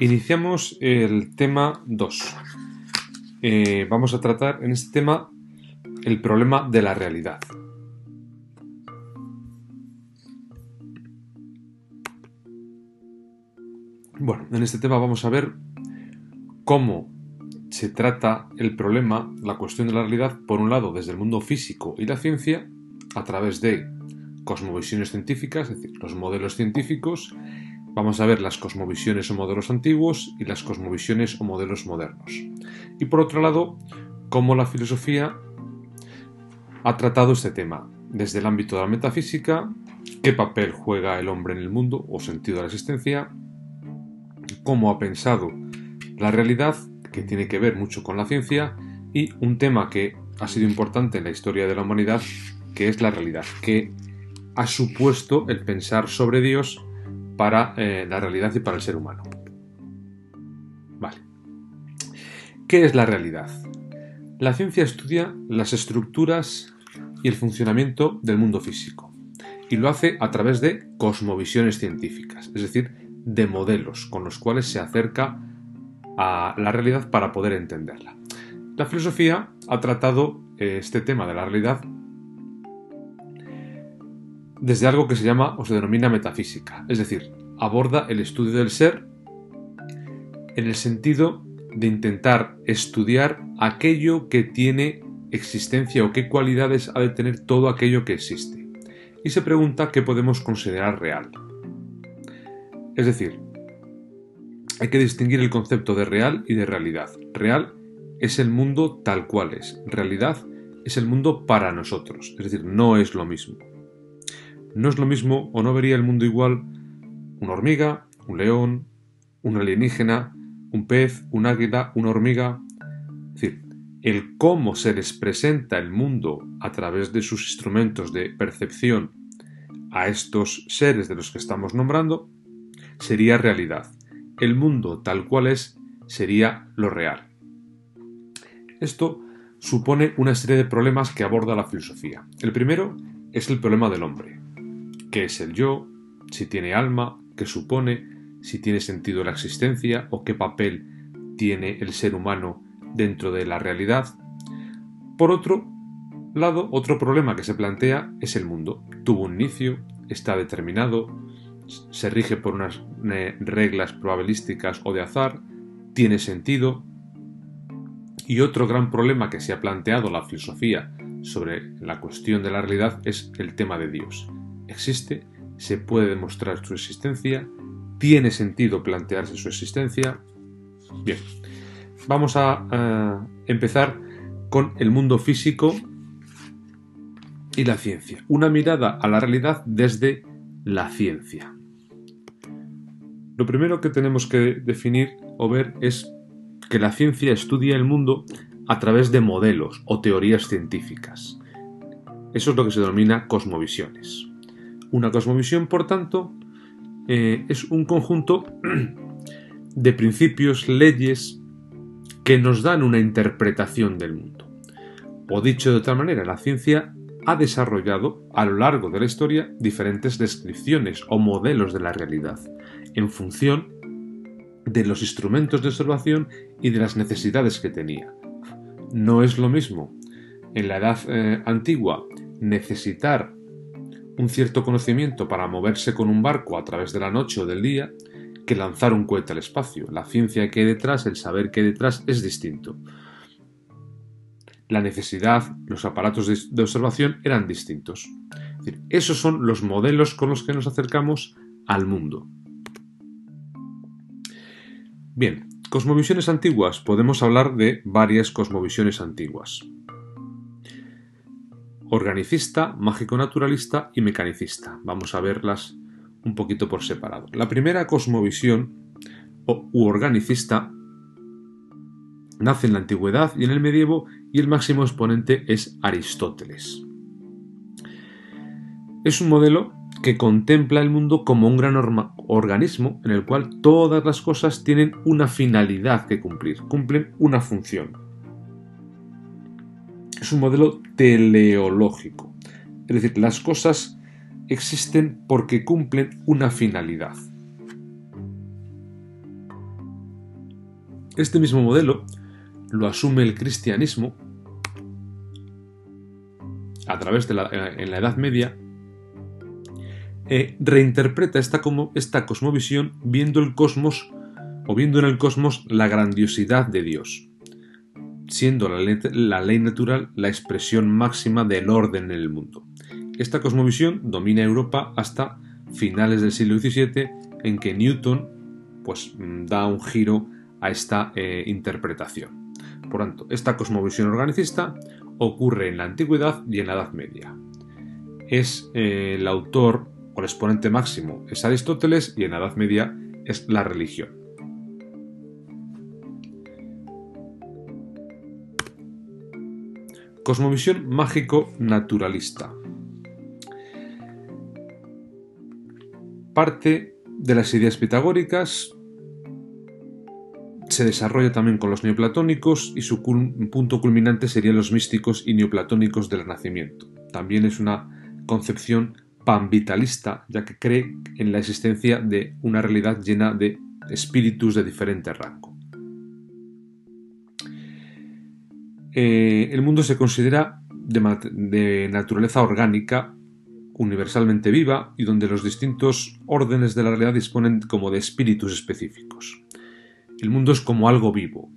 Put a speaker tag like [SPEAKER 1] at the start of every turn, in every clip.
[SPEAKER 1] Iniciamos el tema 2. Eh, vamos a tratar en este tema el problema de la realidad. Bueno, en este tema vamos a ver cómo se trata el problema, la cuestión de la realidad, por un lado desde el mundo físico y la ciencia, a través de cosmovisiones científicas, es decir, los modelos científicos, vamos a ver las cosmovisiones o modelos antiguos y las cosmovisiones o modelos modernos. Y por otro lado, cómo la filosofía ha tratado este tema, desde el ámbito de la metafísica, qué papel juega el hombre en el mundo o sentido de la existencia, cómo ha pensado la realidad que tiene que ver mucho con la ciencia y un tema que ha sido importante en la historia de la humanidad, que es la realidad, que ha supuesto el pensar sobre Dios para eh, la realidad y para el ser humano. Vale. ¿Qué es la realidad? La ciencia estudia las estructuras y el funcionamiento del mundo físico y lo hace a través de cosmovisiones científicas, es decir, de modelos con los cuales se acerca a la realidad para poder entenderla. La filosofía ha tratado eh, este tema de la realidad desde algo que se llama o se denomina metafísica, es decir, aborda el estudio del ser en el sentido de intentar estudiar aquello que tiene existencia o qué cualidades ha de tener todo aquello que existe. Y se pregunta qué podemos considerar real. Es decir, hay que distinguir el concepto de real y de realidad. Real es el mundo tal cual es. Realidad es el mundo para nosotros. Es decir, no es lo mismo. No es lo mismo o no vería el mundo igual una hormiga, un león, un alienígena, un pez, un águila, una hormiga. Es decir, el cómo se les presenta el mundo a través de sus instrumentos de percepción a estos seres de los que estamos nombrando sería realidad el mundo tal cual es sería lo real. Esto supone una serie de problemas que aborda la filosofía. El primero es el problema del hombre. ¿Qué es el yo? Si tiene alma, qué supone, si tiene sentido la existencia o qué papel tiene el ser humano dentro de la realidad. Por otro lado, otro problema que se plantea es el mundo. Tuvo un inicio, está determinado, se rige por unas eh, reglas probabilísticas o de azar, tiene sentido. Y otro gran problema que se ha planteado la filosofía sobre la cuestión de la realidad es el tema de Dios. Existe, se puede demostrar su existencia, tiene sentido plantearse su existencia. Bien, vamos a eh, empezar con el mundo físico y la ciencia. Una mirada a la realidad desde la ciencia. Lo primero que tenemos que definir o ver es que la ciencia estudia el mundo a través de modelos o teorías científicas. Eso es lo que se denomina cosmovisiones. Una cosmovisión, por tanto, eh, es un conjunto de principios, leyes, que nos dan una interpretación del mundo. O dicho de otra manera, la ciencia ha desarrollado a lo largo de la historia diferentes descripciones o modelos de la realidad, en función de los instrumentos de observación y de las necesidades que tenía. No es lo mismo en la edad eh, antigua necesitar un cierto conocimiento para moverse con un barco a través de la noche o del día que lanzar un cohete al espacio. La ciencia que hay detrás, el saber que hay detrás es distinto. La necesidad, los aparatos de observación eran distintos. esos son los modelos con los que nos acercamos al mundo. Bien, cosmovisiones antiguas. Podemos hablar de varias cosmovisiones antiguas. Organicista, mágico-naturalista y mecanicista. Vamos a verlas un poquito por separado. La primera cosmovisión u organicista nace en la antigüedad y en el medievo y el máximo exponente es Aristóteles. Es un modelo que contempla el mundo como un gran organismo en el cual todas las cosas tienen una finalidad que cumplir, cumplen una función. Es un modelo teleológico, es decir, las cosas existen porque cumplen una finalidad. Este mismo modelo lo asume el cristianismo a través de la, eh, en la Edad Media e reinterpreta esta, como, esta cosmovisión viendo el cosmos o viendo en el cosmos la grandiosidad de Dios, siendo la ley, natural la expresión máxima del orden en el mundo. Esta cosmovisión domina Europa hasta finales del siglo XVII, en que Newton pues, da un giro a esta eh, interpretación. Por tanto, esta cosmovisión organicista ocurre en la antigüedad y en la Edad Media. Es eh, el autor o el exponente máximo es Aristóteles y en la Edad Media es la religión. Cosmovisión mágico-naturalista. Parte de las ideas pitagóricas se desarrolla también con los neoplatónicos y su punto culminante serían los místicos y neoplatónicos del Renacimiento. También es una concepción panvitalista, ya que cree en la existencia de una realidad llena de espíritus de diferente rango. Eh, el mundo se considera de naturaleza orgánica, universalmente viva y donde los distintos órdenes de la realidad disponen como de espíritus específicos. El mundo es como algo vivo.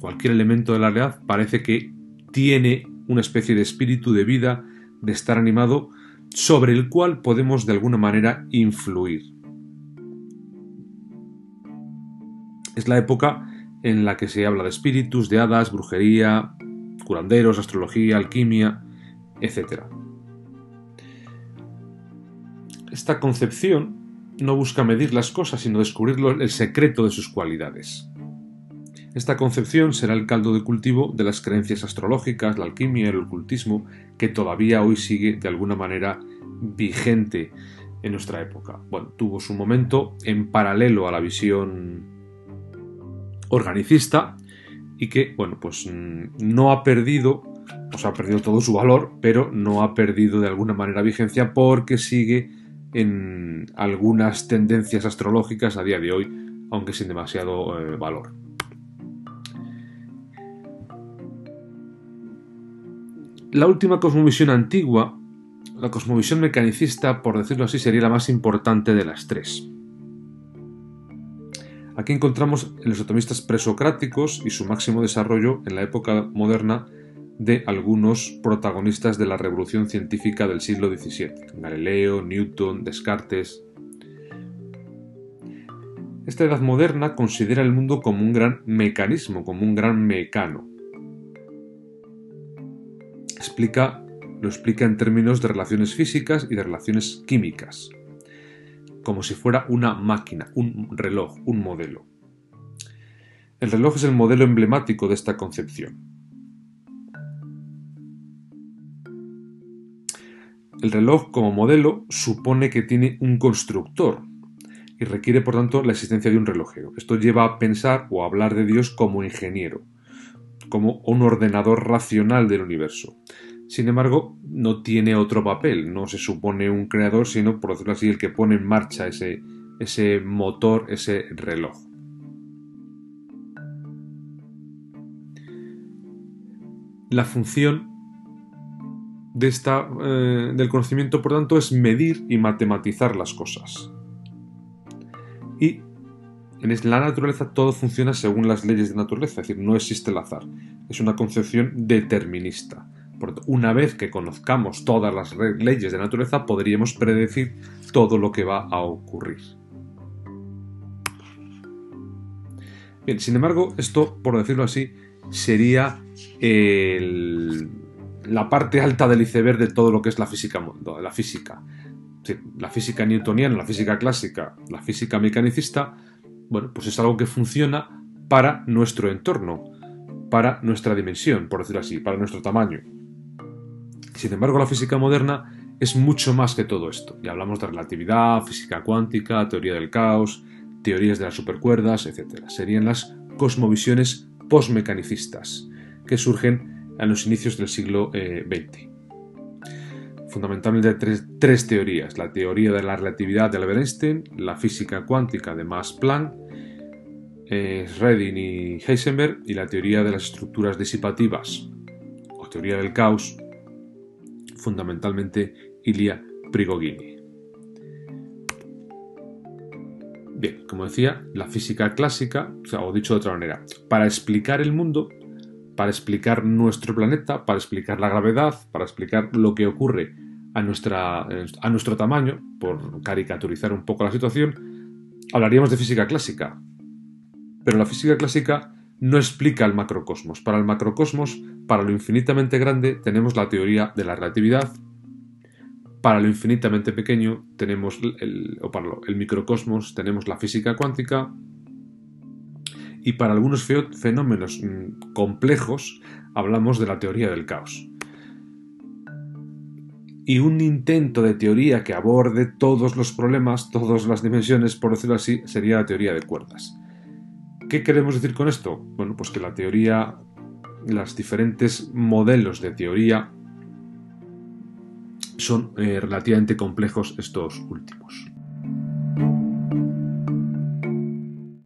[SPEAKER 1] Cualquier elemento de la realidad parece que tiene una especie de espíritu de vida, de estar animado, sobre el cual podemos de alguna manera influir. Es la época en la que se habla de espíritus, de hadas, brujería, curanderos, astrología, alquimia, etc. Esta concepción no busca medir las cosas, sino descubrir el secreto de sus cualidades. Esta concepción será el caldo de cultivo de las creencias astrológicas, la alquimia el ocultismo, que todavía hoy sigue de alguna manera vigente en nuestra época. Bueno, tuvo su momento en paralelo a la visión organicista y que, bueno, pues mm, no ha perdido, sea, ha perdido todo su valor, pero no ha perdido de alguna manera vigencia porque sigue en algunas tendencias astrológicas a día de hoy, aunque sin demasiado eh, valor. La última cosmovisión antigua, la cosmovisión mecanicista, por decirlo así, sería la más importante de las tres. Aquí encontramos en los atomistas presocráticos y su máximo desarrollo en la época moderna de algunos protagonistas de la revolución científica del siglo XVII, Galileo, Newton, Descartes. Esta edad moderna considera el mundo como un gran mecanismo, como un gran mecano. Explica, lo explica en términos de relaciones físicas y de relaciones químicas, como si fuera una máquina, un reloj, un modelo. El reloj es el modelo emblemático de esta concepción. El reloj como modelo supone que tiene un constructor y requiere por tanto la existencia de un relojero. Esto lleva a pensar o a hablar de Dios como ingeniero, como un ordenador racional del universo. Sin embargo, no tiene otro papel, no se supone un creador, sino, por decirlo así, el que pone en marcha ese, motor, ese reloj. La función eh, del conocimiento, por tanto, es medir y matematizar las cosas. Y en la naturaleza todo funciona según las leyes de naturaleza, es decir, no existe el azar. Es una concepción determinista. Una vez que conozcamos todas las leyes de naturaleza, podríamos predecir todo lo que va a ocurrir. Bien, sin embargo, esto, por decirlo así, sería la parte alta del iceberg de todo lo que es la física, la física. la física newtoniana, la física clásica, la física mecanicista, bueno, pues es algo que funciona para nuestro entorno, para nuestra dimensión, por decirlo así, para nuestro tamaño. Sin embargo, la física moderna es mucho más que todo esto. Y hablamos de relatividad, física cuántica, teoría del caos, teorías de las supercuerdas, etc. Serían las cosmovisiones postmecanicistas, que surgen en los inicios del siglo XX. Eh, Fundamentalmente tres, tres, teorías, la teoría de la relatividad de Albert Einstein, la física cuántica de Max Planck Redin y Heisenberg y la teoría de las estructuras disipativas o teoría del caos, fundamentalmente Ilya Prigogine. Bien, como decía, la física clásica, o, dicho de otra manera, para explicar el mundo, para explicar nuestro planeta, para explicar la gravedad, para explicar lo que ocurre a, nuestra, a nuestro tamaño, por caricaturizar un poco la situación, hablaríamos de física clásica. Pero la física clásica no explica el macrocosmos. Para el macrocosmos, para lo infinitamente grande, tenemos la teoría de la relatividad. Para lo infinitamente pequeño, tenemos el, o para el microcosmos, tenemos la física cuántica. Y para algunos fenómenos mm, complejos, hablamos de la teoría del caos y un intento de teoría que aborde todos los problemas, todas las dimensiones, por decirlo así, sería la teoría de cuerdas. ¿Qué queremos decir con esto? Bueno, pues que la teoría, los diferentes modelos de teoría son eh, relativamente complejos estos últimos.